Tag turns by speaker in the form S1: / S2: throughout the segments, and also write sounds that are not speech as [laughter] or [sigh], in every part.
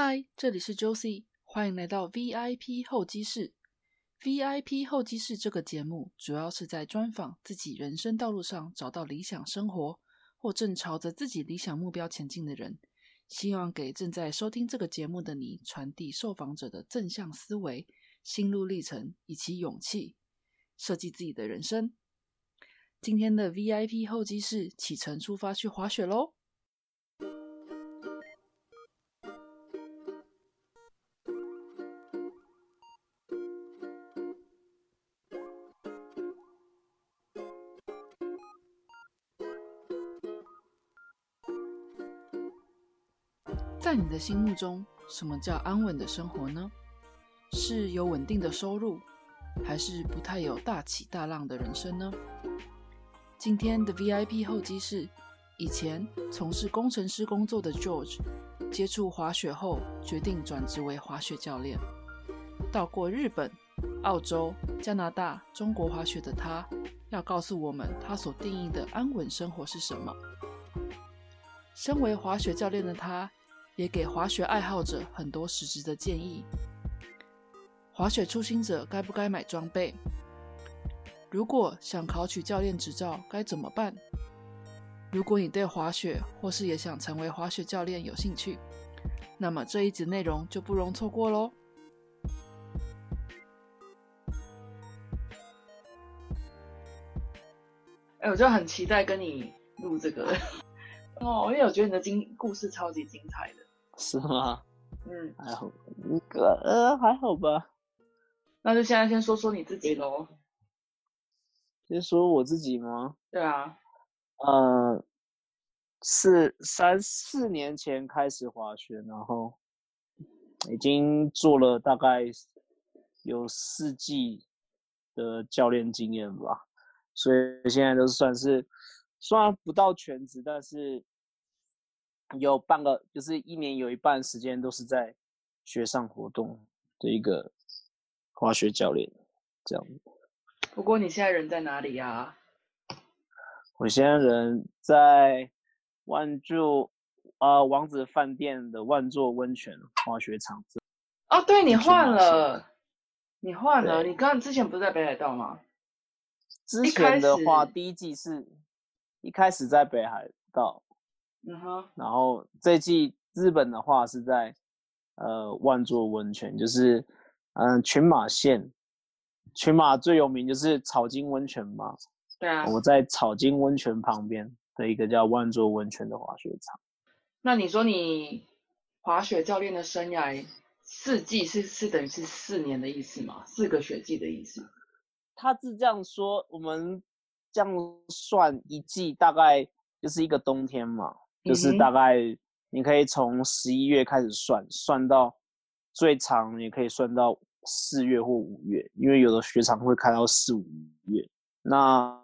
S1: 嗨，这里是 Josie，欢迎来到 VIP 候机室。VIP 候机室这个节目主要是在专访自己人生道路上找到理想生活，或正朝着自己理想目标前进的人，希望给正在收听这个节目的你传递受访者的正向思维、心路历程以及勇气，设计自己的人生。今天的 VIP 候机室启程出发去滑雪喽！你的心目中，什么叫安稳的生活呢？是有稳定的收入，还是不太有大起大浪的人生呢？今天的 VIP 候机室，以前从事工程师工作的 George，接触滑雪后决定转职为滑雪教练。到过日本、澳洲、加拿大、中国滑雪的他，要告诉我们他所定义的安稳生活是什么。身为滑雪教练的他，也给滑雪爱好者很多实质的建议。滑雪初心者该不该买装备？如果想考取教练执照，该怎么办？如果你对滑雪或是也想成为滑雪教练有兴趣，那么这一集内容就不容错过喽！哎，我就很期待跟你录这个 [laughs] 哦，因为我觉得你的经故事超级精彩的。
S2: 是吗？
S1: 嗯，
S2: 还好，那个呃还好吧。
S1: 那就现在先说说你自己喽。
S2: 先说我自己吗？
S1: 对啊。
S2: 呃，是三四年前开始滑雪，然后已经做了大概有四季的教练经验吧，所以现在都算是虽然不到全职，但是。有半个，就是一年有一半时间都是在雪上活动的一个滑雪教练，这样。
S1: 不过你现在人在哪里呀？
S2: 我现在人在万座啊王子饭店的万座温泉滑雪场。
S1: 哦，对你换了，你换了，你刚之前不是在北海道吗？
S2: 之前的话，第一季是一开始在北海道。
S1: 嗯哼，
S2: 然后这季日本的话是在呃万座温泉，就是嗯群马县，群马最有名就是草津温泉嘛。
S1: 对啊，
S2: 我在草津温泉旁边的一个叫万座温泉的滑雪场。
S1: 那你说你滑雪教练的生涯四季是是等于是四年的意思吗？四个雪季的意思？
S2: 他是这样说，我们这样算一季大概就是一个冬天嘛。就是大概你可以从十一月开始算，算到最长也可以算到四月或五月，因为有的雪场会开到四五月。那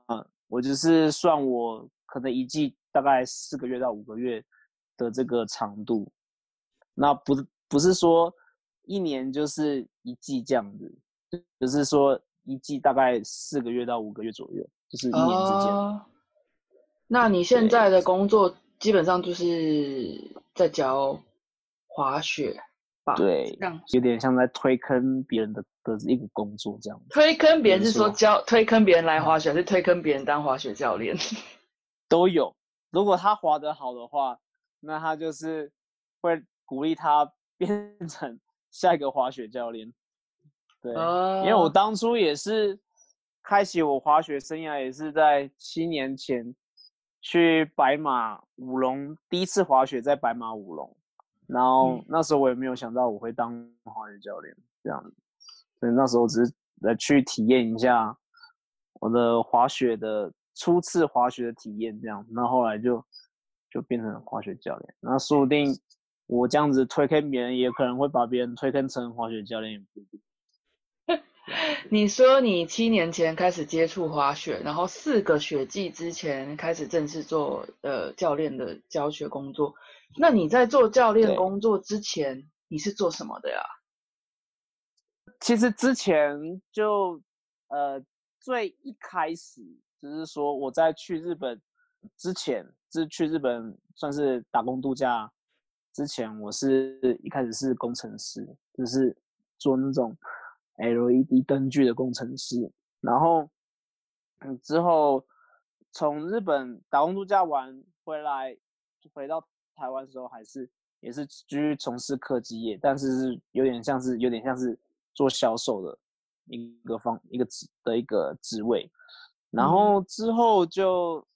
S2: 我就是算我可能一季大概四个月到五个月的这个长度。那不不是说一年就是一季这样子，就是说一季大概四个月到五个月左右，就是一年之间。
S1: 那你现在的工作？基本上就是在教滑雪吧，
S2: 对，有点像在推坑别人的的一个工作这样。
S1: 推坑别人是说教推坑别人来滑雪，还是推坑别人当滑雪教练？[laughs]
S2: 都有。如果他滑得好的话，那他就是会鼓励他变成 [laughs] 下一个滑雪教练。对，因为我当初也是开启我滑雪生涯，也是在七年前。去白马舞龙，第一次滑雪在白马舞龙，然后那时候我也没有想到我会当滑雪教练这样子，所以那时候只是来去体验一下我的滑雪的初次滑雪的体验这样，那后来就就变成滑雪教练，那说不定我这样子推坑别人，也可能会把别人推坑成滑雪教练也不一定。
S1: 你说你七年前开始接触滑雪，然后四个雪季之前开始正式做呃教练的教学工作。那你在做教练工作之前，你是做什么的呀？
S2: 其实之前就呃最一开始就是说我在去日本之前，是去日本算是打工度假之前我是一开始是工程师，就是做那种 LED 灯具的工程师，然后嗯之后从日本打工度假完回来，回到台湾的时候还是也是继续从事科技业，但是是有点像是有点像是做销售的一个方一个职的一个职位，然后之后就。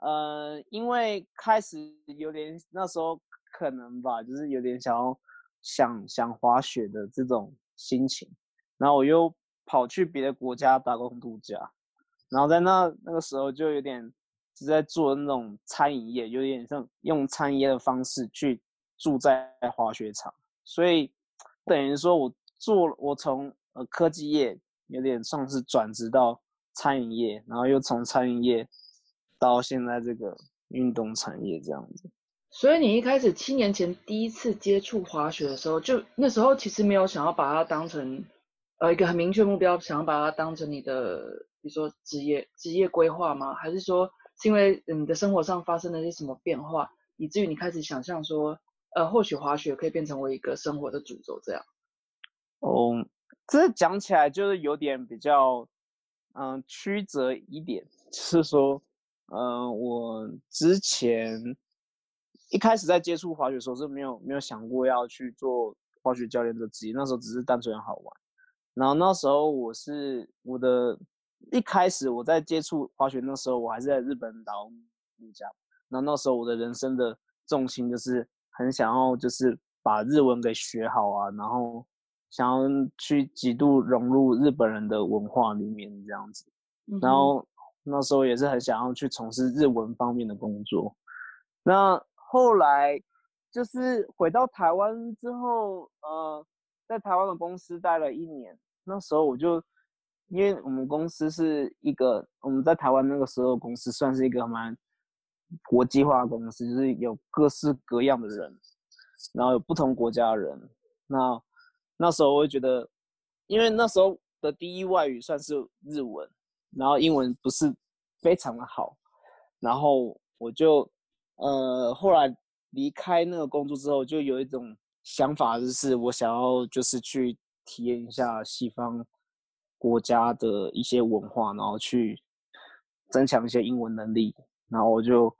S2: 呃，因为开始有点那时候可能吧，就是有点想要想想滑雪的这种心情，然后我又跑去别的国家打工度假，然后在那那个时候就有点是在做那种餐饮业，有点像用餐饮业的方式去住在滑雪场，所以等于说我做我从呃科技业有点算是转职到餐饮业，然后又从餐饮业。到现在这个运动产业这样子，
S1: 所以你一开始七年前第一次接触滑雪的时候，就那时候其实没有想要把它当成呃一个很明确目标，想要把它当成你的比如说职业职业规划吗？还是说是因为你的生活上发生了些什么变化，以至于你开始想象说呃或许滑雪可以变成为一个生活的主轴这样？
S2: 哦，这讲起来就是有点比较嗯曲折一点，[laughs] 是说。嗯，我之前一开始在接触滑雪的时候是没有没有想过要去做滑雪教练的职业，那时候只是单纯好玩。然后那时候我是我的一开始我在接触滑雪那时候我还是在日本打工度假，然后那时候我的人生的重心就是很想要就是把日文给学好啊，然后想要去极度融入日本人的文化里面这样子，然后。那时候也是很想要去从事日文方面的工作，那后来就是回到台湾之后，呃，在台湾的公司待了一年。那时候我就，因为我们公司是一个我们在台湾那个时候公司算是一个蛮国际化公司，就是有各式各样的人，然后有不同国家的人。那那时候我就觉得，因为那时候的第一外语算是日文。然后英文不是非常的好，然后我就呃后来离开那个工作之后，就有一种想法，就是我想要就是去体验一下西方国家的一些文化，然后去增强一些英文能力。然后我就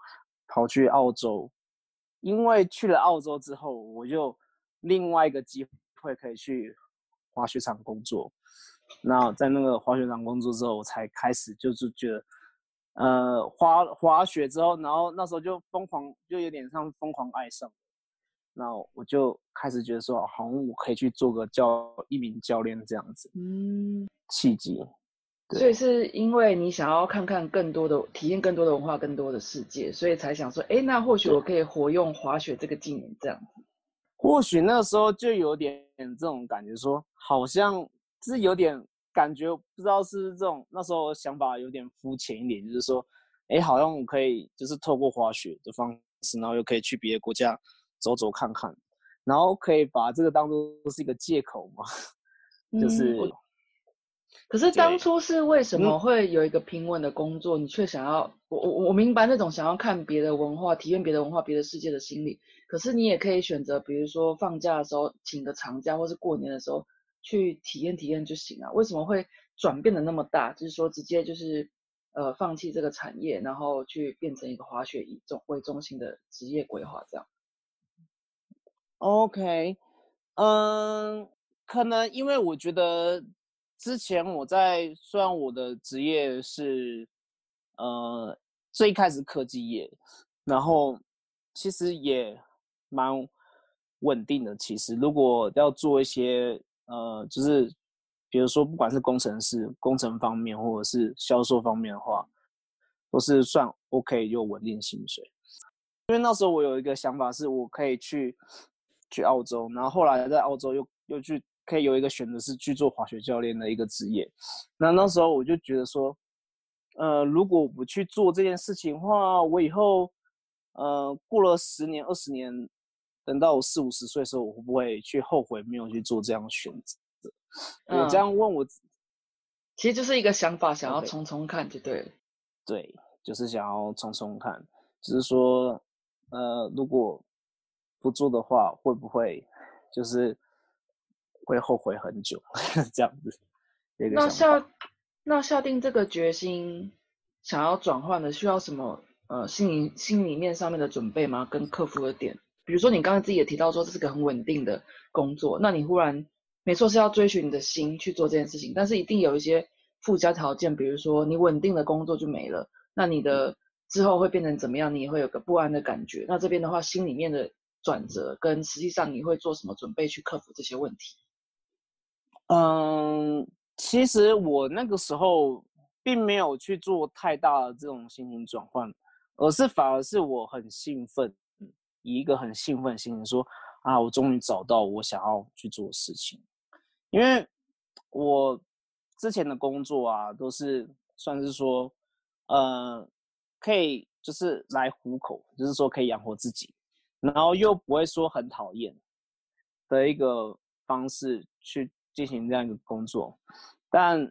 S2: 跑去澳洲，因为去了澳洲之后，我就另外一个机会可以去滑雪场工作。那在那个滑雪场工作之后，我才开始就是觉得，呃，滑滑雪之后，然后那时候就疯狂，就有点像疯狂爱上。那我就开始觉得说，好像我可以去做个教一名教练这样子。嗯，契机。
S1: 所以是因为你想要看看更多的体验，更多的文化，更多的世界，所以才想说，哎，那或许我可以活用滑雪这个技能这样子。
S2: 或许那时候就有点这种感觉，说好像。是有点感觉，不知道是这种那时候想法有点肤浅一点，就是说，哎，好像我可以就是透过滑雪的方式，然后又可以去别的国家走走看看，然后可以把这个当做是一个借口嘛，[laughs] 就是。
S1: 可是当初是为什么会有一个平稳的工作，你却想要我我我明白那种想要看别的文化、体验别的文化、别的世界的心理，可是你也可以选择，比如说放假的时候请个长假，或是过年的时候。去体验体验就行了。为什么会转变的那么大？就是说，直接就是呃放弃这个产业，然后去变成一个滑雪以中为中心的职业规划这样。
S2: OK，嗯，可能因为我觉得之前我在虽然我的职业是呃最开始科技业，然后其实也蛮稳定的。其实如果要做一些呃，就是，比如说，不管是工程师、工程方面，或者是销售方面的话，都是算 OK 又稳定薪水。因为那时候我有一个想法，是我可以去去澳洲，然后后来在澳洲又又去可以有一个选择是去做滑雪教练的一个职业。那那时候我就觉得说，呃，如果我不去做这件事情的话，我以后呃过了十年、二十年。等到我四五十岁的时候，我会不会去后悔没有去做这样的选择？我这样问我，
S1: 其实就是一个想法，想要冲冲看就对了。
S2: 对，就是想要冲冲看，只是说，呃，如果不做的话，会不会就是会后悔很久 [laughs] 这样子？
S1: 那下那下定这个决心想要转换的，需要什么呃心理心里面上面的准备吗？跟克服的点，比如说你刚刚自己也提到说这是个很稳定的工作，那你忽然没错是要追寻你的心去做这件事情，但是一定有一些附加条件，比如说你稳定的工作就没了，那你的之后会变成怎么样？你也会有个不安的感觉。那这边的话，心里面的转折跟实际上你会做什么准备去克服这些问题？
S2: 嗯。其实我那个时候并没有去做太大的这种心情转换，而是反而是我很兴奋，以一个很兴奋的心情说：“啊，我终于找到我想要去做的事情。”因为我之前的工作啊，都是算是说，呃，可以就是来糊口，就是说可以养活自己，然后又不会说很讨厌的一个方式去。进行这样一个工作，但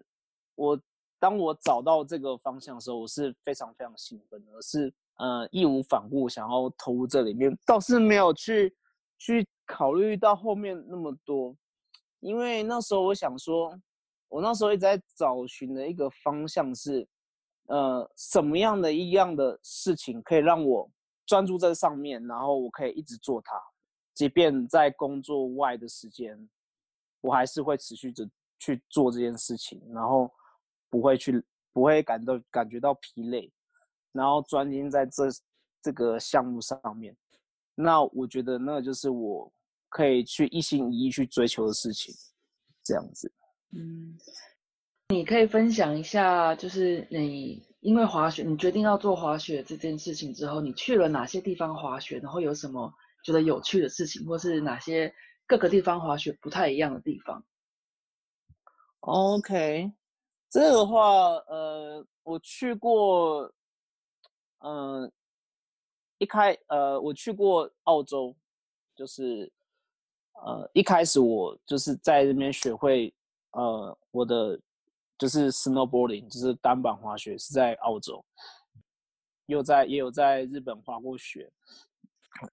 S2: 我当我找到这个方向的时候，我是非常非常兴奋的，是呃义无反顾想要投入这里面，倒是没有去去考虑到后面那么多，因为那时候我想说，我那时候一直在找寻的一个方向是，呃什么样的一样的事情可以让我专注在上面，然后我可以一直做它，即便在工作外的时间。我还是会持续着去做这件事情，然后不会去不会感到感觉到疲累，然后专心在这这个项目上面。那我觉得那就是我可以去一心一意去追求的事情，这样子。
S1: 嗯，你可以分享一下，就是你因为滑雪，你决定要做滑雪这件事情之后，你去了哪些地方滑雪，然后有什么觉得有趣的事情，或是哪些？各个地方滑雪不太一样的地方。
S2: OK，这个话，呃，我去过，嗯，一开，呃，我去过澳洲，就是，呃，一开始我就是在这边学会，呃，我的就是 snowboarding，就是单板滑雪是在澳洲，又在也有在日本滑过雪，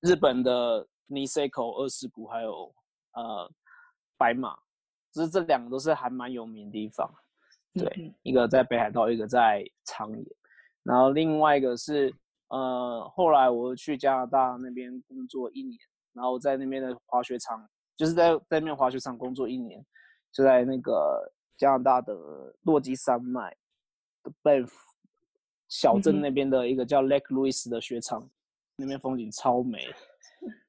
S2: 日本的 Niseko 二世谷还有。呃，白马，就是这两个都是还蛮有名的地方。对，一个在北海道，一个在长野。然后另外一个是，呃，后来我去加拿大那边工作一年，然后在那边的滑雪场，就是在在那边滑雪场工作一年，就在那个加拿大的落基山脉的 Banff 小镇那边的一个叫 Lake Louise 的雪场，那边风景超美，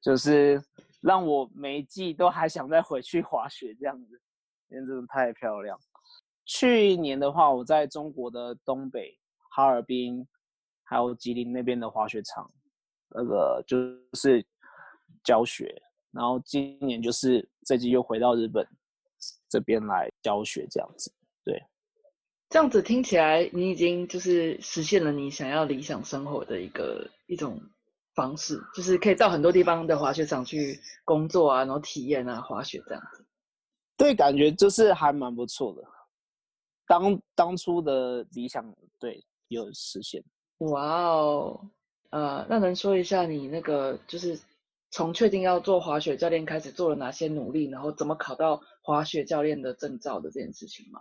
S2: 就是。让我每一季都还想再回去滑雪这样子，因为真的太漂亮。去年的话，我在中国的东北哈尔滨，还有吉林那边的滑雪场，那个就是教学。然后今年就是这季又回到日本这边来教学这样子。对，
S1: 这样子听起来，你已经就是实现了你想要理想生活的一个一种。方式就是可以到很多地方的滑雪场去工作啊，然后体验啊滑雪这样子。
S2: 对，感觉就是还蛮不错的。当当初的理想，对，有实现。
S1: 哇哦，呃，那能说一下你那个就是从确定要做滑雪教练开始做了哪些努力，然后怎么考到滑雪教练的证照的这件事情吗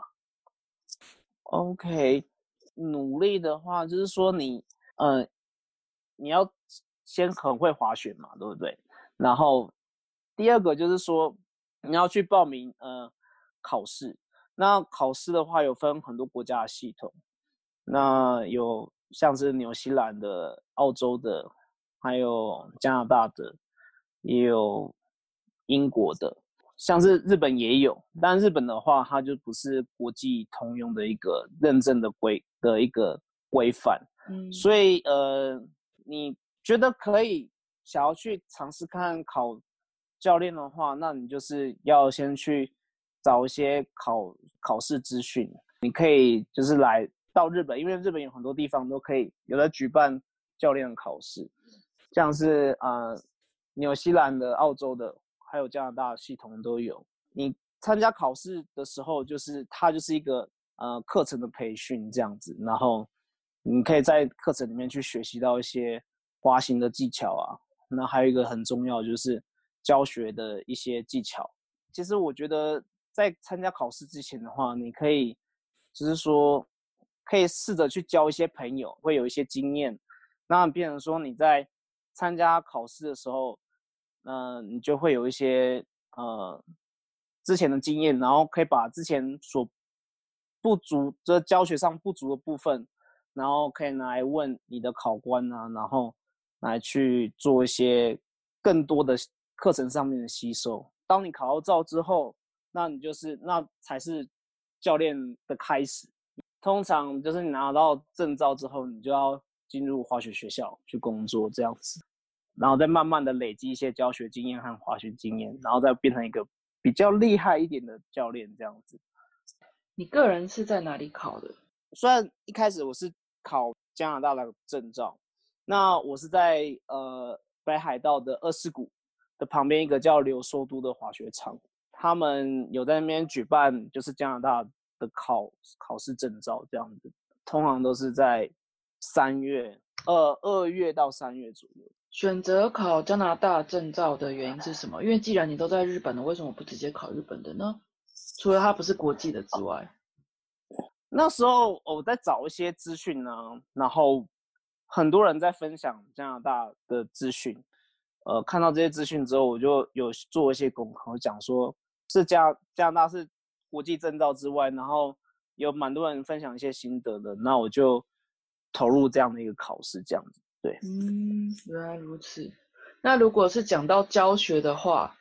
S2: ？OK，努力的话就是说你，呃，你要。先很会滑雪嘛，对不对？然后第二个就是说你要去报名呃考试。那考试的话有分很多国家的系统，那有像是纽西兰的、澳洲的，还有加拿大的，也有英国的，像是日本也有。但日本的话，它就不是国际通用的一个认证的规的一个规范。嗯，所以呃你。觉得可以想要去尝试看考教练的话，那你就是要先去找一些考考试资讯。你可以就是来到日本，因为日本有很多地方都可以有的举办教练考试，像是啊纽西兰的、澳洲的，还有加拿大系统都有。你参加考试的时候，就是它就是一个呃课程的培训这样子，然后你可以在课程里面去学习到一些。滑行的技巧啊，那还有一个很重要就是教学的一些技巧。其实我觉得在参加考试之前的话，你可以就是说可以试着去交一些朋友，会有一些经验。那变成说你在参加考试的时候，嗯，你就会有一些呃之前的经验，然后可以把之前所不足这教学上不足的部分，然后可以拿来问你的考官啊，然后来去做一些更多的课程上面的吸收。当你考到照之后，那你就是那才是教练的开始。通常就是你拿到证照之后，你就要进入滑雪学校去工作这样子，然后再慢慢的累积一些教学经验和滑雪经验，然后再变成一个比较厉害一点的教练这样子。
S1: 你个人是在哪里考的？
S2: 虽然一开始我是考加拿大的证照，那我是在呃北海道的二世谷。的旁边一个叫流梭都的滑雪场，他们有在那边举办，就是加拿大的考考试证照这样子，通常都是在三月二二月到三月左右。
S1: 选择考加拿大证照的原因是什么？因为既然你都在日本了，为什么不直接考日本的呢？除了它不是国际的之外，
S2: 那时候我在找一些资讯呢，然后很多人在分享加拿大的资讯。呃，看到这些资讯之后，我就有做一些功课，讲说是加加拿大是国际证照之外，然后有蛮多人分享一些心得的，那我就投入这样的一个考试，这样子。对，
S1: 嗯，原来如此。那如果是讲到教学的话，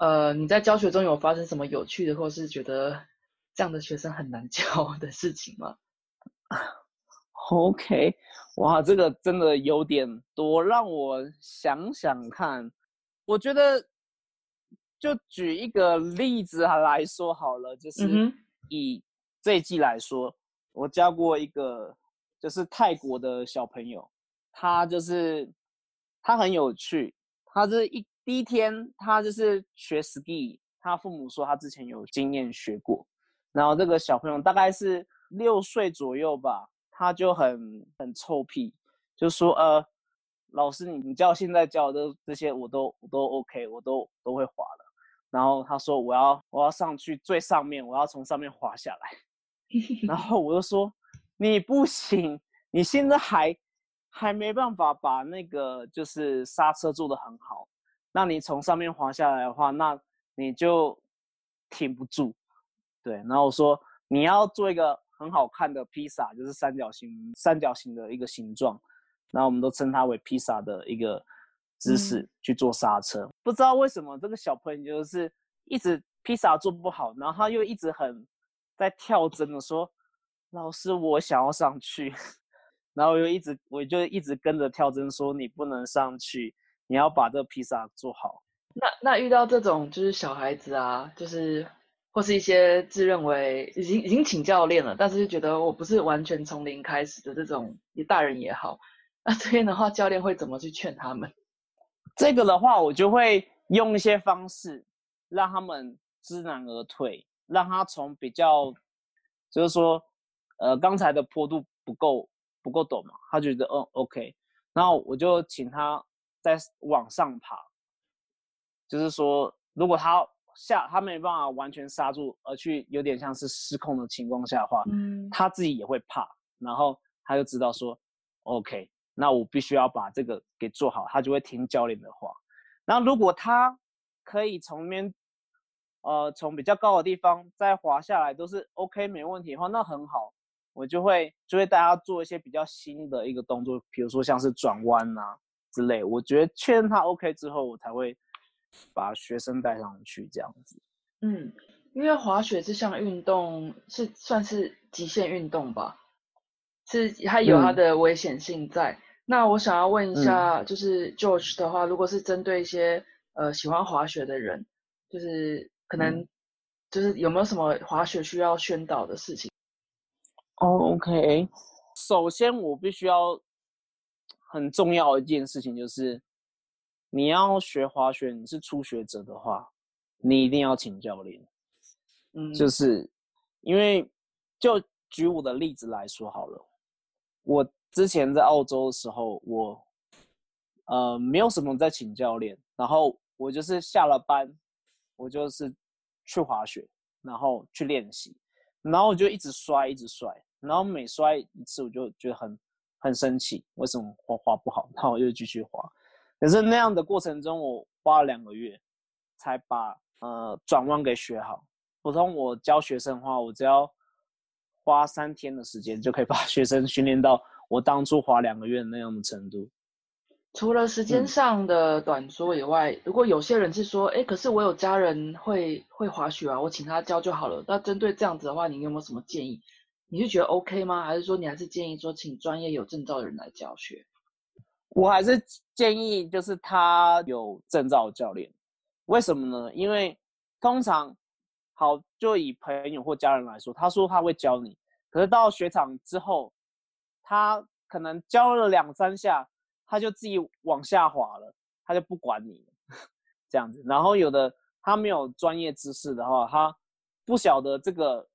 S1: 呃，你在教学中有发生什么有趣的，或是觉得这样的学生很难教 [laughs] 的事情吗？[laughs]
S2: OK，哇，这个真的有点多，让我想想看。我觉得，就举一个例子来说好了，就是以这一季来说，我教过一个就是泰国的小朋友，他就是他很有趣，他是一第一天他就是学 ski，他父母说他之前有经验学过，然后这个小朋友大概是六岁左右吧。他就很很臭屁，就说呃，老师你你教现在教的这些我都我都 OK，我都都会滑了。然后他说我要我要上去最上面，我要从上面滑下来。[laughs] 然后我就说你不行，你现在还还没办法把那个就是刹车做得很好。那你从上面滑下来的话，那你就挺不住。对，然后我说你要做一个。很好看的披萨就是三角形，三角形的一个形状，然后我们都称它为披萨的一个姿势去做刹车。不知道为什么这个小朋友就是一直披萨做不好，然后他又一直很在跳针的说：“老师，我想要上去。[laughs] ”然后又一直我就一直跟着跳针说：“你不能上去，你要把这个披萨做好。”
S1: 那那遇到这种就是小孩子啊，就是。或是一些自认为已经已经请教练了，但是就觉得我不是完全从零开始的这种，也大人也好，[laughs] 那这边的话，教练会怎么去劝他们？[laughs]
S2: 这个的话，我就会用一些方式让他们知难而退，让他从比较，就是说，呃，刚才的坡度不够不够陡嘛，他觉得嗯 OK，然后我就请他再往上爬，就是说，如果他。下他没办法完全刹住，而去有点像是失控的情况下的话，嗯，他自己也会怕，然后他就知道说，OK，那我必须要把这个给做好，他就会听教练的话。然后如果他可以从边，呃，从比较高的地方再滑下来都是 OK 没问题的话，那很好，我就会就会大家做一些比较新的一个动作，比如说像是转弯啊之类。我觉得确认他 OK 之后，我才会。把学生带上去这样子，
S1: 嗯，因为滑雪这项运动是算是极限运动吧，是它有它的危险性在。那我想要问一下，就是 George 的话，如果是针对一些呃喜欢滑雪的人，就是可能就是有没有什么滑雪需要宣导的事情
S2: ？OK，首先我必须要很重要的一件事情就是。你要学滑雪，你是初学者的话，你一定要请教练。嗯，就是因为就举我的例子来说好了，我之前在澳洲的时候，我呃没有什么在请教练，然后我就是下了班，我就是去滑雪，然后去练习，然后我就一直摔，一直摔，然后每摔一次我就觉得很很生气，为什么滑滑不好？[laughs] 然后我又继续滑，可是那样的过程中，我花了两个月才把呃转弯给学好。普通我教学生的话，我只要花三天的时间就可以把 [laughs] 学生训练到我当初滑两个月那样的程度。
S1: 除了时间上的短缩以外，如果有些人是说，哎，可是我有家人会会滑雪啊，我请他教就好了。那针对这样子的话，你有没有什么建议？你是觉得 OK 吗？还是说你还是建议说请专业有证照的人来教学？
S2: 我还是建议就是他有证照教练。为什么呢？因为通常。好，就以朋友或家人来说，他说他会教你，可是到雪场之后，他可能教了两三下，他就自己往下滑了，他就不管你了，[laughs] 这样子。然后有的他没有专业知识的话，他不晓得这个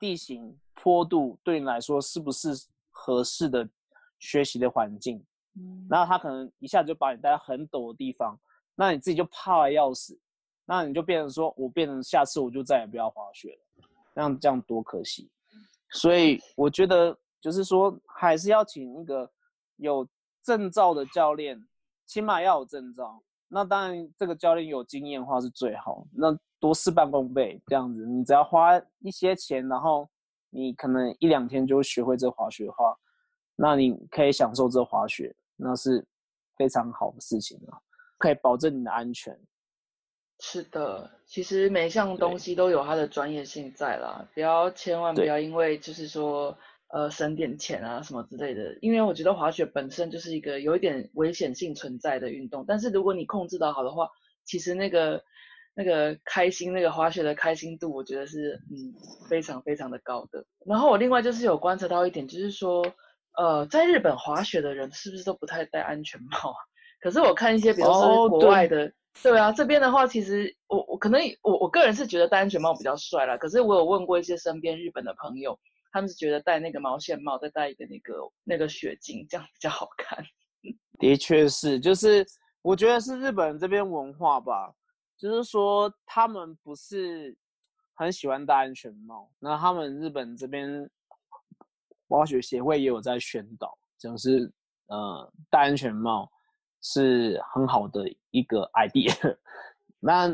S2: 地形坡度对你来说是不是合适的学习的环境，嗯，然后他可能一下子就把你带到很陡的地方，那你自己就怕的要死。那你就变成说，我变成下次我就再也不要滑雪了，这样这样多可惜。所以我觉得就是说，还是要请一个有证照的教练，起码要有证照。那当然，这个教练有经验的话是最好。那多事半功倍这样子，你只要花一些钱，然后你可能一两天就学会这滑雪的话，那你可以享受这滑雪，那是非常好的事情啊，可以保证你的安全。
S1: 是的，其实每一项东西都有它的专业性在啦，不要千万不要因为就是说呃省点钱啊什么之类的，因为我觉得滑雪本身就是一个有一点危险性存在的运动，但是如果你控制的好的话，其实那个那个开心那个滑雪的开心度，我觉得是嗯非常非常的高的。然后我另外就是有观察到一点，就是说呃在日本滑雪的人是不是都不太戴安全帽啊？[laughs] 可是我看一些比如说国外的。对啊，这边的话，其实我我可能我我个人是觉得戴安全帽比较帅啦。可是我有问过一些身边日本的朋友，他们是觉得戴那个毛线帽，再戴一个那个那个雪镜，这样比较好看。[laughs]
S2: 的确是，就是我觉得是日本这边文化吧，就是说他们不是很喜欢戴安全帽。那他们日本这边滑雪协会也有在宣导，就是呃戴安全帽。是很好的一个 idea。[laughs] 那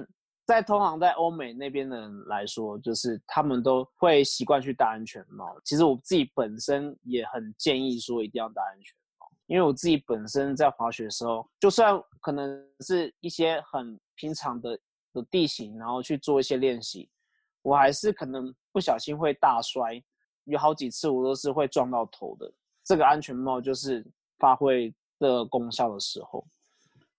S2: 在通常在欧美那边的人来说，就是他们都会习惯去戴安全帽。其实我自己本身也很建议说一定要戴安全帽，因为我自己本身在滑雪的时候，就算可能是一些很平常的的地形，然后去做一些练习，我还是可能不小心会大摔，有好几次我都是会撞到头的。这个安全帽就是发挥。的功效的时候，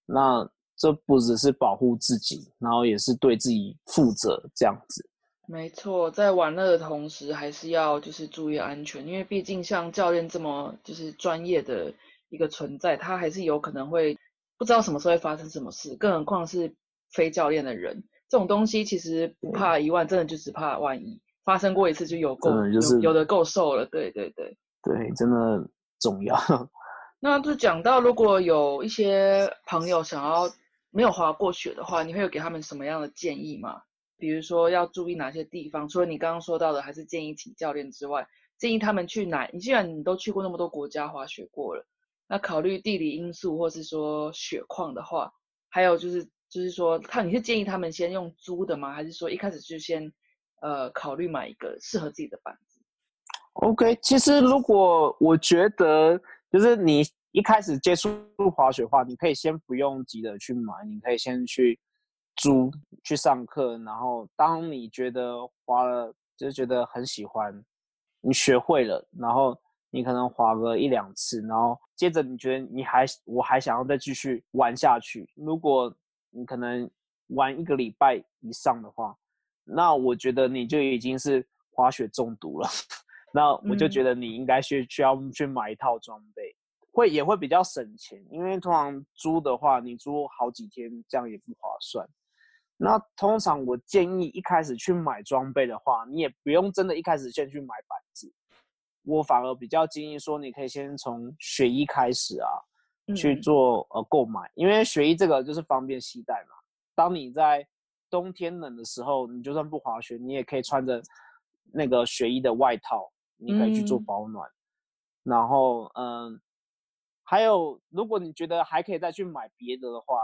S2: 那这不只是保护自己，然后也是对自己负责，这样子。
S1: 没错，在玩乐的同时，还是要就是注意安全，因为毕竟像教练这么就是专业的一个存在，他还是有可能会不知道什么时候会发生什么事，更何况是非教练的人，这种东西其实不怕一万，真的就只怕万一发生过一次就有够，有有的够受了。对对对，
S2: 对，真的重要。[laughs]
S1: 那就讲到，如果有一些朋友想要没有滑过雪的话，你会有给他们什么样的建议吗？比如说要注意哪些地方？除了你刚刚说到的，还是建议请教练之外，建议他们去哪？你既然你都去过那么多国家滑雪过了，那考虑地理因素或是说雪况的话，还有就是就是说，看你是建议他们先用租的吗？还是说一开始就先呃考虑买一个适合自己的板子
S2: ？OK，其实如果我觉得。就是你一开始接触滑雪的话，你可以先不用急着去买，你可以先去租去上课，然后当你觉得滑了，就觉得很喜欢，你学会了，然后你可能滑个一两次，然后接着你觉得你还我还想要再继续玩下去，如果你可能玩一个礼拜以上的话，那我觉得你就已经是滑雪中毒了。[laughs] 那我就觉得你应该需需要去买一套装备，会也会比较省钱，因为通常租的话，你租好几天这样也不划算。那通常我建议一开始去买装备的话，你也不用真的一开始先去买板子，我反而比较建议说，你可以先从雪衣开始啊，去做呃购买，因为雪衣这个就是方便携带嘛。当你在冬天冷的时候，你就算不滑雪，你也可以穿着那个雪衣的外套，你可以去做保暖。然后嗯，还有如果你觉得还可以再去买别的的话，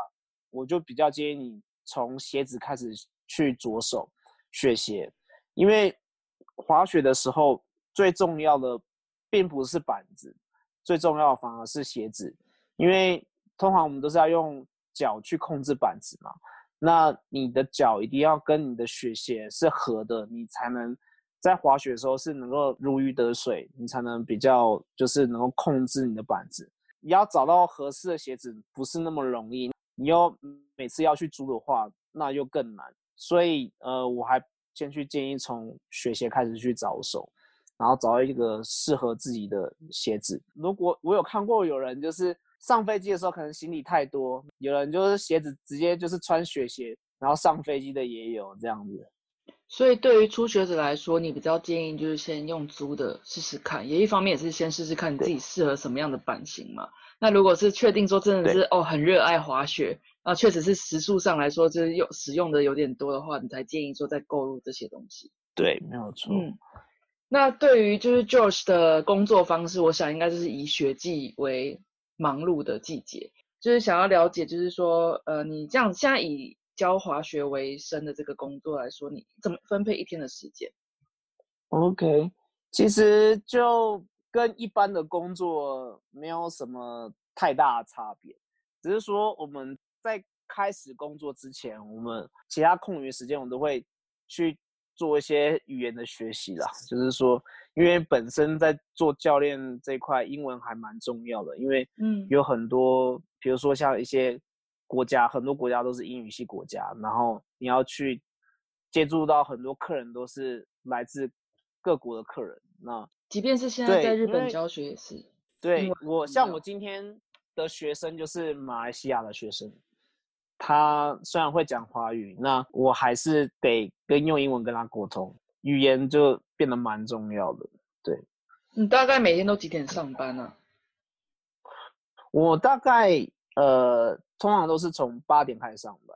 S2: 我就比较建议你从鞋子开始去着手雪鞋，因为滑雪的时候最重要的并不是板子，最重要的反而是鞋子。因为通常我们都是要用脚去控制板子嘛，那你的脚一定要跟你的雪鞋是合的，你才能在滑雪的时候是能够如鱼得水，你才能比较就是能够控制你的板子。你要找到合适的鞋子不是那么容易，你要每次要去租的话，那又更难。所以呃，我还先去建议从雪鞋开始去着手，然后找到一个适合自己的鞋子。如果我有看过有人就是。上飞机的时候可能行李太多，有人就是鞋子直接就是穿雪鞋，然后上飞机的也有这样子。
S1: 所以对于初学者来说，你比较建议就是先用租的试试看，也一方面也是先试试看你自己适合什么样的版型嘛。那如果是确定说真的是哦很热爱滑雪，啊确实是时速上来说就是用使用的有点多的话，你才建议说再购入这些东西。
S2: 对，没有错。
S1: 嗯，那对于就是 George 的工作方式，我想应该就是以雪季为。忙碌的季节，就是想要了解，就是说，呃，你这样现在以教滑雪为生的这个工作来说，你怎么分配一天的时间
S2: ？OK，其实就跟一般的工作没有什么太大差别，只是说我们在开始工作之前，我们其他空余时间我们都会去做一些语言的学习啦，就是说。因为本身在做教练这块，英文还蛮重要的。因为嗯，有很多，比如说像一些国家，很多国家都是英语系国家，然后你要去接触到很多客人，都是来自各国的客人。那
S1: 即便是现在在日本教学也是。
S2: 对我，像我今天的学生就是马来西亚的学生，他虽然会讲华语，那我还是得跟用英文跟他沟通。语言就变得蛮重要的，对。
S1: 你大概每天都几点上班呢？
S2: 我大概呃，通常都是从八点开始上班，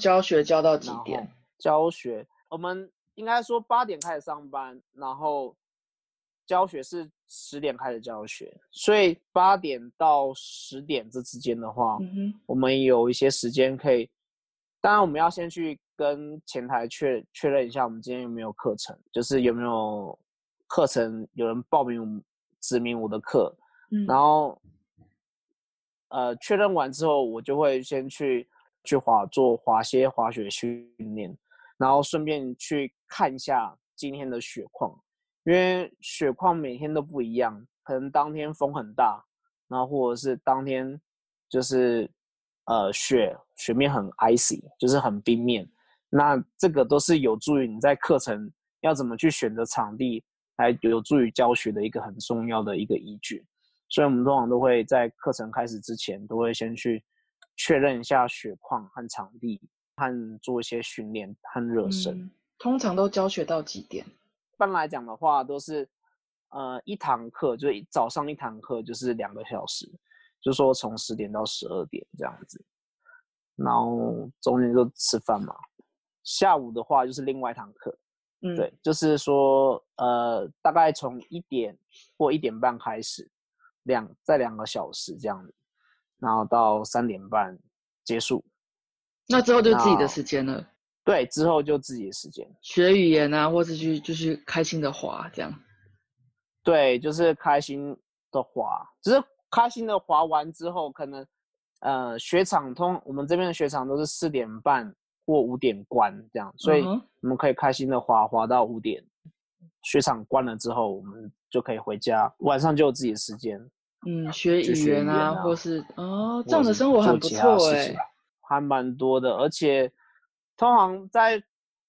S1: 教学教到几点？
S2: 教学我们应该说八点开始上班，然后教学是十点开始教学，所以八点到十点这之间的话，我们有一些时间可以。当然，我们要先去。跟前台确确认一下，我们今天有没有课程，就是有没有课程有人报名我们指明我的课，嗯，然后呃确认完之后，我就会先去去滑做滑些滑雪训练，然后顺便去看一下今天的雪况，因为雪况每天都不一样，可能当天风很大，然后或者是当天就是呃雪雪面很 icy，就是很冰面。那这个都是有助于你在课程要怎么去选择场地，来有助于教学的一个很重要的一个依据。所以，我们通常都会在课程开始之前，都会先去确认一下雪况和场地，和做一些训练和热身。
S1: 通常都教学到几点？
S2: 一般来讲的话，都是呃一堂课，就是早上一堂课就是两个小时，就说从十点到十二点这样子，然后中间就吃饭嘛。下午的话就是另外一堂课，嗯，对，就是说，呃，大概从一点或一点半开始，两在两个小时这样子，然后到三点半结束。
S1: 那之后就自己的时间了。
S2: 对，之后就自己的时间，
S1: 学语言啊，或者去就是开心的滑这样。
S2: 对，就是开心的滑，只是开心的滑完之后，可能呃雪场通我们这边的雪场都是四点半。或五点关这样，所以我们可以开心的滑滑到五点，雪场关了之后，我们就可以回家，晚上就有自己的时间。
S1: 嗯，学语言啊，或是哦，这样的生活很不错哎，
S2: 还蛮多的。而且通常在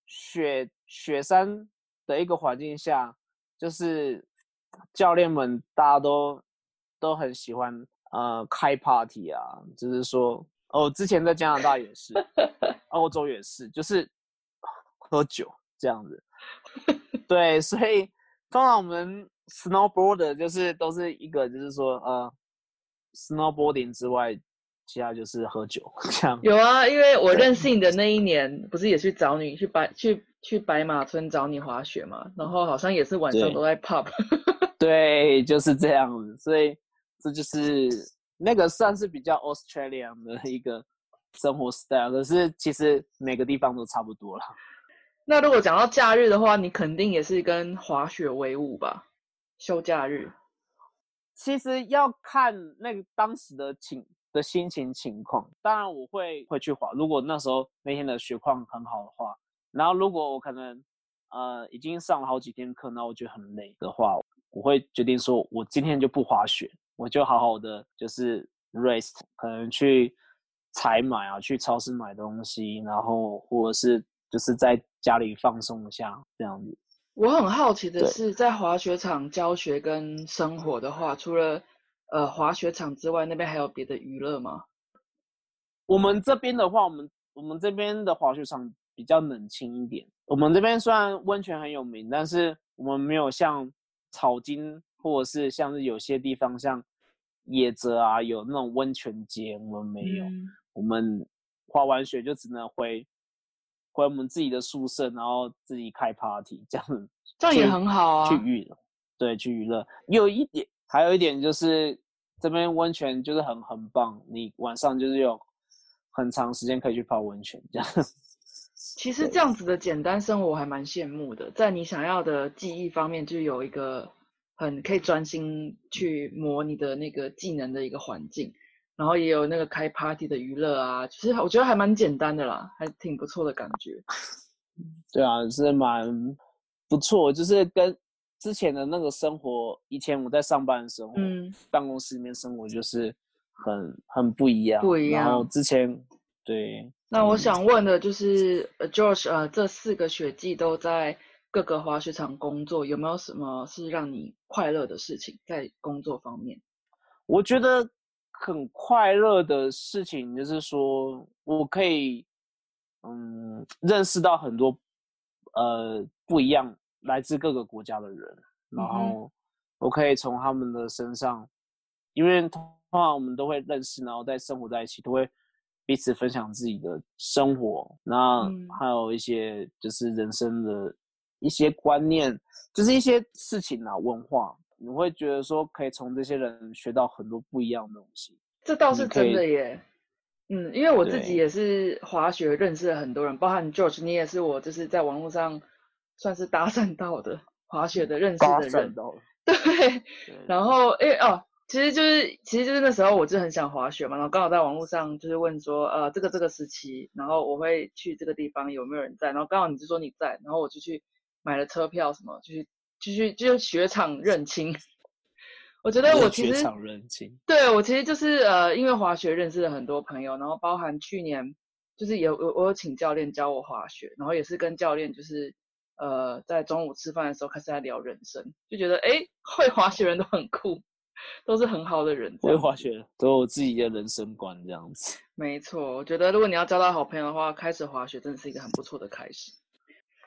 S2: 雪雪山的一个环境下，就是教练们大家都都很喜欢呃开 party 啊，就是说。哦，之前在加拿大也是，欧洲也是，就是喝酒这样子。对，所以通常我们 snowboarder 就是都是一个，就是说呃，snowboarding 之外，其他就是喝酒 [laughs] 这样。
S1: 有啊，因为我认识你的那一年，不是也去找你去白去去白马村找你滑雪嘛？然后好像也是晚上都在 pub。[laughs]
S2: 对，就是这样子。所以这就是那个算是比较 Australian 的一个生活 style，可是其实每个地方都差不多了。
S1: 那如果讲到假日的话，你肯定也是跟滑雪为伍吧？休假日，
S2: 其实要看那个当时的情的心情情况。当然我会会去滑，如果那时候那天的雪况很好的话。然后如果我可能呃已经上了好几天课，那我觉得很累的话，我会决定说我今天就不滑雪，我就好好的就是 rest，可能去采买啊，去超市买东西，然后或者是就是在家里放松一下这样子。
S1: 我很好奇的是，在滑雪场教学跟生活的话，除了呃滑雪场之外，那边还有别的娱乐吗？
S2: 我们这边的话，我们我们这边的滑雪场比较冷清一点。我们这边虽然温泉很有名，但是我们没有像草金或者是像是有些地方像野泽啊有那种温泉街，我们没有。我们滑完雪就只能回。回我们自己的宿舍，然后自己开 party，这样
S1: 这样也很好啊。
S2: 去娱乐，对，去娱乐。有一点，还有一点就是这边温泉就是很很棒，你晚上就是有很长时间可以去泡温泉，这样。[laughs]
S1: 其实这样子的简单生活我还蛮羡慕的，在你想要的记忆方面，就有一个很可以专心去磨你的那个技能的一个环境。然后也有那个开 party 的娱乐啊，其实我觉得还蛮简单的啦，还挺不错的感觉。[laughs]
S2: 对啊，是蛮不错，就是跟之前的那个生活，以前我在上班的时候，嗯，办公室里面生活就是很很不一样。
S1: 不一样。
S2: 然后之前对。
S1: 那我想问的就是，George，呃，这四个雪季都在各个滑雪场工作，有没有什么是让你快乐的事情在工作方面？
S2: 我觉得。很快乐的事情就是说，我可以，嗯，认识到很多，呃，不一样来自各个国家的人，然后我可以从他们的身上，因为通常我们都会认识，然后在生活在一起，都会彼此分享自己的生活，那还有一些就是人生的一些观念，就是一些事情啊，文化。你会觉得说可以从这些人学到很多不一样的东西，
S1: 这倒是真的耶。嗯，因为我自己也是滑雪认识了很多人，包含 George，你也是我就是在网络上算是搭讪到的滑雪的认识的人。对，然后哎哦，其实就是其实就是那时候我就很想滑雪嘛，然后刚好在网络上就是问说呃这个这个时期，然后我会去这个地方有没有人在，然后刚好你就说你在，然后我就去买了车票什么就去。继续就雪场认亲，我觉得我其实
S2: 雪场认亲，
S1: 对我其实就是呃，因为滑雪认识了很多朋友，然后包含去年就是有我我有请教练教我滑雪，然后也是跟教练就是呃在中午吃饭的时候开始在聊人生，就觉得哎会滑雪人都很酷，都是很好的人，
S2: 会滑雪都有自己的人生观这样子。
S1: 没错，我觉得如果你要交到好朋友的话，开始滑雪真的是一个很不错的开始。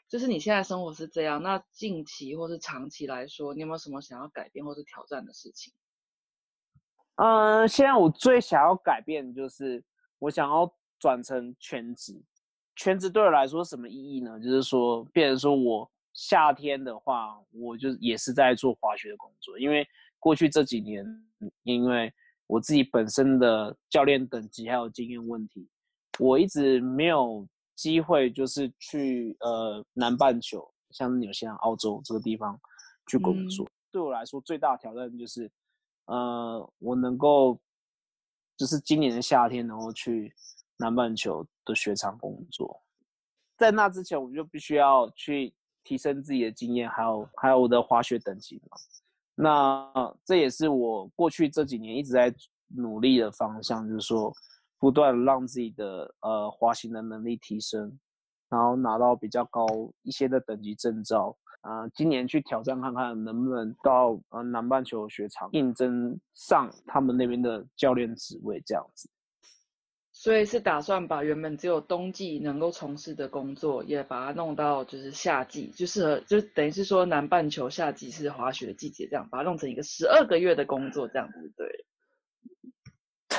S1: 就是你现在生活是这样，那近期或是长期来说，你有没有什么想要改变或是挑战的事情？
S2: 嗯，现在我最想要改变就是我想要转成全职。全职对我来说什么意义呢？就是说，变成说我夏天的话，我就也是在做滑雪的工作。因为过去这几年，因为我自己本身的教练等级还有经验问题，我一直没有。机会就是去呃南半球，像纽西兰、澳洲这个地方去工作。对我来说，最大的挑战就是，呃，我能够就是今年的夏天，然后去南半球的雪场工作。在那之前，我就必须要去提升自己的经验，还有还有我的滑雪等级嘛。那这也是我过去这几年一直在努力的方向，就是说。不断让自己的呃滑行的能力提升，然后拿到比较高一些的等级证照啊，今年去挑战看看能不能到呃南半球雪场应征上他们那边的教练职位这样子。
S1: 所以是打算把原本只有冬季能够从事的工作，也把它弄到就是夏季，就适合就等于是说南半球夏季是滑雪的季节，这样把它弄成一个十二个月的工作这样子，对。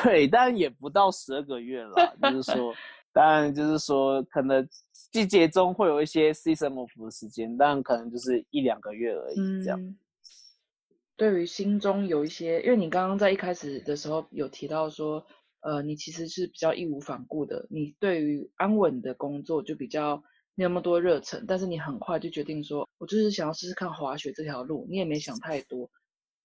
S2: 对，但也不到十二个月了，就是说，当然就是说，可能季节中会有一些 season of 的时间，但可能就是一两个月而已，这样。
S1: 对于心中有一些，因为你刚刚在一开始的时候有提到说，呃，你其实是比较义无反顾的，你对于安稳的工作就比较。没那么多热忱，但是你很快就决定说，我就是想要试试看滑雪这条路。你也没想太多。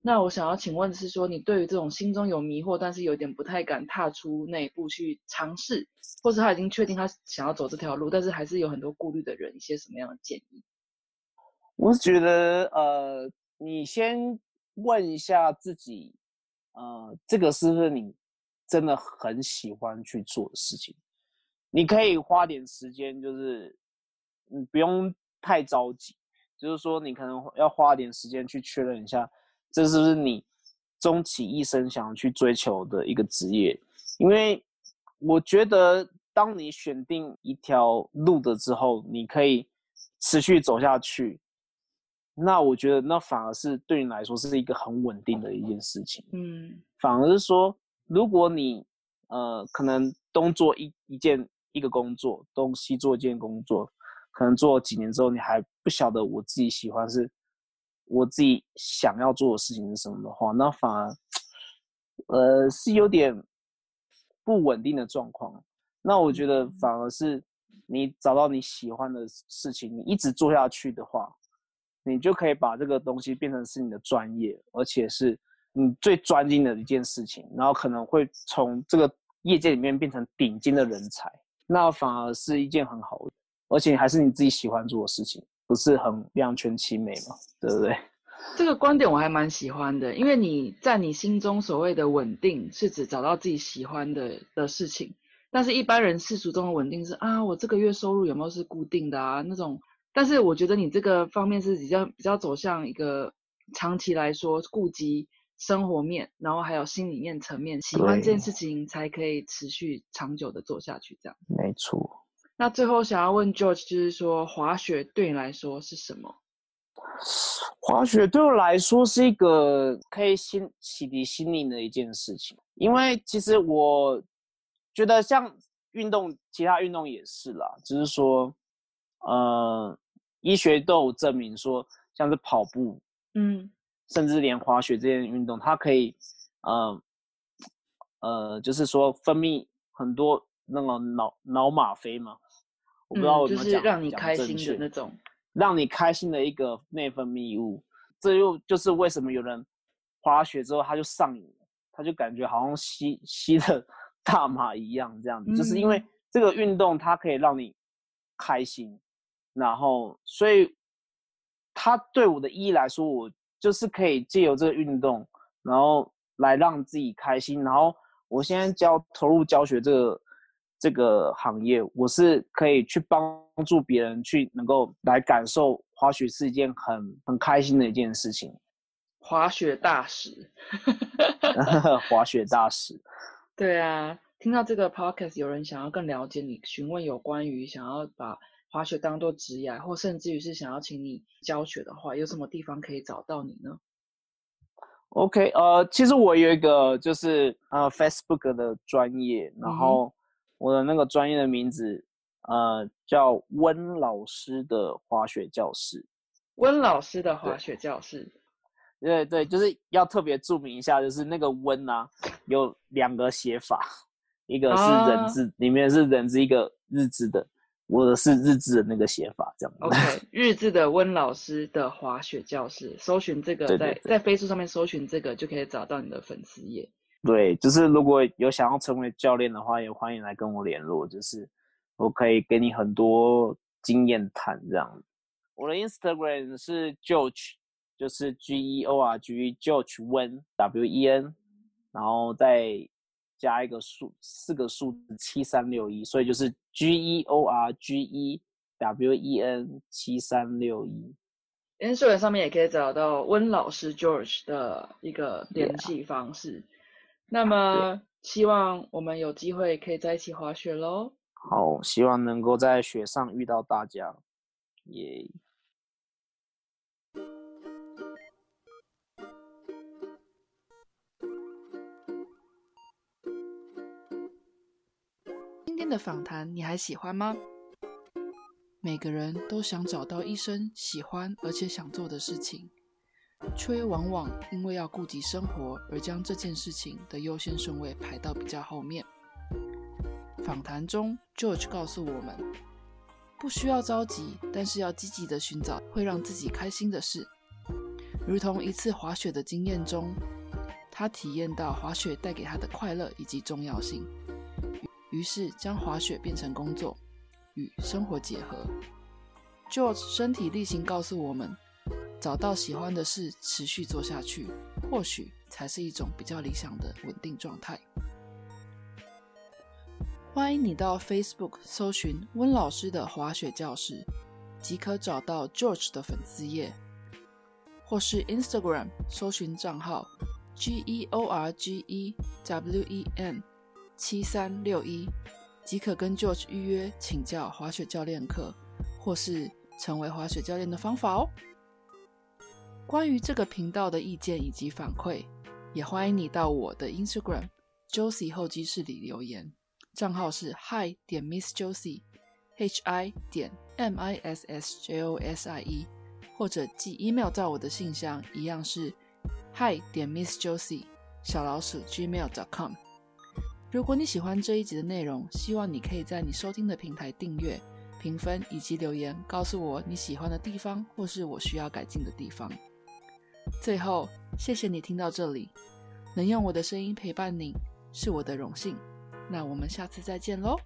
S1: 那我想要请问的是，说你对于这种心中有迷惑，但是有点不太敢踏出那一步去尝试，或是他已经确定他想要走这条路，但是还是有很多顾虑的人，一些什么样的建议？
S2: 我是觉得，呃，你先问一下自己，呃，这个是不是你真的很喜欢去做的事情？你可以花点时间，就是。你不用太着急，就是说你可能要花点时间去确认一下，这是不是你终其一生想要去追求的一个职业。因为我觉得，当你选定一条路的之后，你可以持续走下去，那我觉得那反而是对你来说是一个很稳定的一件事情。嗯，反而是说，如果你呃可能东做一一件一个工作，东西做一件工作。可能做几年之后，你还不晓得我自己喜欢是，我自己想要做的事情是什么的话，那反而，呃，是有点不稳定的状况。那我觉得反而是你找到你喜欢的事情，你一直做下去的话，你就可以把这个东西变成是你的专业，而且是你最专精的一件事情，然后可能会从这个业界里面变成顶尖的人才，那反而是一件很好的。而且还是你自己喜欢做的事情，不是很两全其美嘛？对不对？
S1: 这个观点我还蛮喜欢的，因为你在你心中所谓的稳定，是指找到自己喜欢的的事情。但是一般人世俗中的稳定是啊，我这个月收入有没有是固定的啊那种。但是我觉得你这个方面是比较比较走向一个长期来说顾及生活面，然后还有心里面层面，喜欢这件事情才可以持续长久的做下去。这样
S2: 没错。
S1: 那最后想要问 George，就是说滑雪对你来说是什么？
S2: 滑雪对我来说是一个可以心洗涤心灵的一件事情，因为其实我觉得像运动，其他运动也是啦，只是说，呃，医学都有证明说，像是跑步，嗯，甚至连滑雪这件运动，它可以，呃，呃，就是说分泌很多那种脑脑吗啡嘛。我不知道我怎么讲，
S1: 让你开心的那种，
S2: 让你开心的一个内分泌物。这又就是为什么有人滑雪之后他就上瘾了，他就感觉好像吸吸了大麻一样，这样子，就是因为这个运动它可以让你开心，然后所以它对我的意义来说，我就是可以借由这个运动，然后来让自己开心。然后我现在教投入教学这个。这个行业，我是可以去帮助别人，去能够来感受滑雪是一件很很开心的一件事情。
S1: 滑雪大使，[laughs]
S2: 滑雪大使。
S1: 对啊，听到这个 podcast，有人想要更了解你，询问有关于想要把滑雪当做职业，或甚至于是想要请你教学的话，有什么地方可以找到你呢
S2: ？OK，呃，其实我有一个就是呃 Facebook 的专业，然后。我的那个专业的名字，呃，叫温老师的滑雪教室。
S1: 温老师的滑雪教室，
S2: 对对，就是要特别注明一下，就是那个温啊，有两个写法，一个是人字，里面是人字，一个日字的。我的是日志的那个写法，这样。
S1: OK，[laughs] 日志的温老师的滑雪教室，搜寻这个，在在 Facebook 上面搜寻这个，就可以找到你的粉丝页。
S2: 对，就是如果有想要成为教练的话，也欢迎来跟我联络，就是我可以给你很多经验谈这样。我的 Instagram 是 George，就是 G E O R G George Wen W E N，然后再加一个数四个数字七三六一，所以就是 G E O R G E W E N 七三六一。
S1: Instagram 上面也可以找到温老师 George 的一个联系方式。那么，希望我们有机会可以在一起滑雪喽。
S2: 好，希望能够在雪上遇到大家，耶。
S1: 天的访谈你还喜欢吗？每个人都想找到一生喜欢而且想做的事情，却往往因为要顾及生活而将这件事情的优先顺位排到比较后面。访谈中，George 告诉我们，不需要着急，但是要积极的寻找会让自己开心的事。如同一次滑雪的经验中，他体验到滑雪带给他的快乐以及重要性。于是将滑雪变成工作，与生活结合。George 身体力行告诉我们，找到喜欢的事，持续做下去，或许才是一种比较理想的稳定状态。欢迎你到 Facebook 搜寻温老师的滑雪教室，即可找到 George 的粉丝页，或是 Instagram 搜寻账号 G E O R G E W E N。七三六一即可跟 George 预约请教滑雪教练课，或是成为滑雪教练的方法哦。关于这个频道的意见以及反馈，也欢迎你到我的 Instagram Josie 候机室里留言，账号是 Hi 点 Miss Josie，H I 点 M I S S J O S I E，或者寄 email 到我的信箱，一样是 Hi 点 Miss Josie 小老鼠 Gmail.com。如果你喜欢这一集的内容，希望你可以在你收听的平台订阅、评分以及留言，告诉我你喜欢的地方或是我需要改进的地方。最后，谢谢你听到这里，能用我的声音陪伴你是我的荣幸。那我们下次再见喽。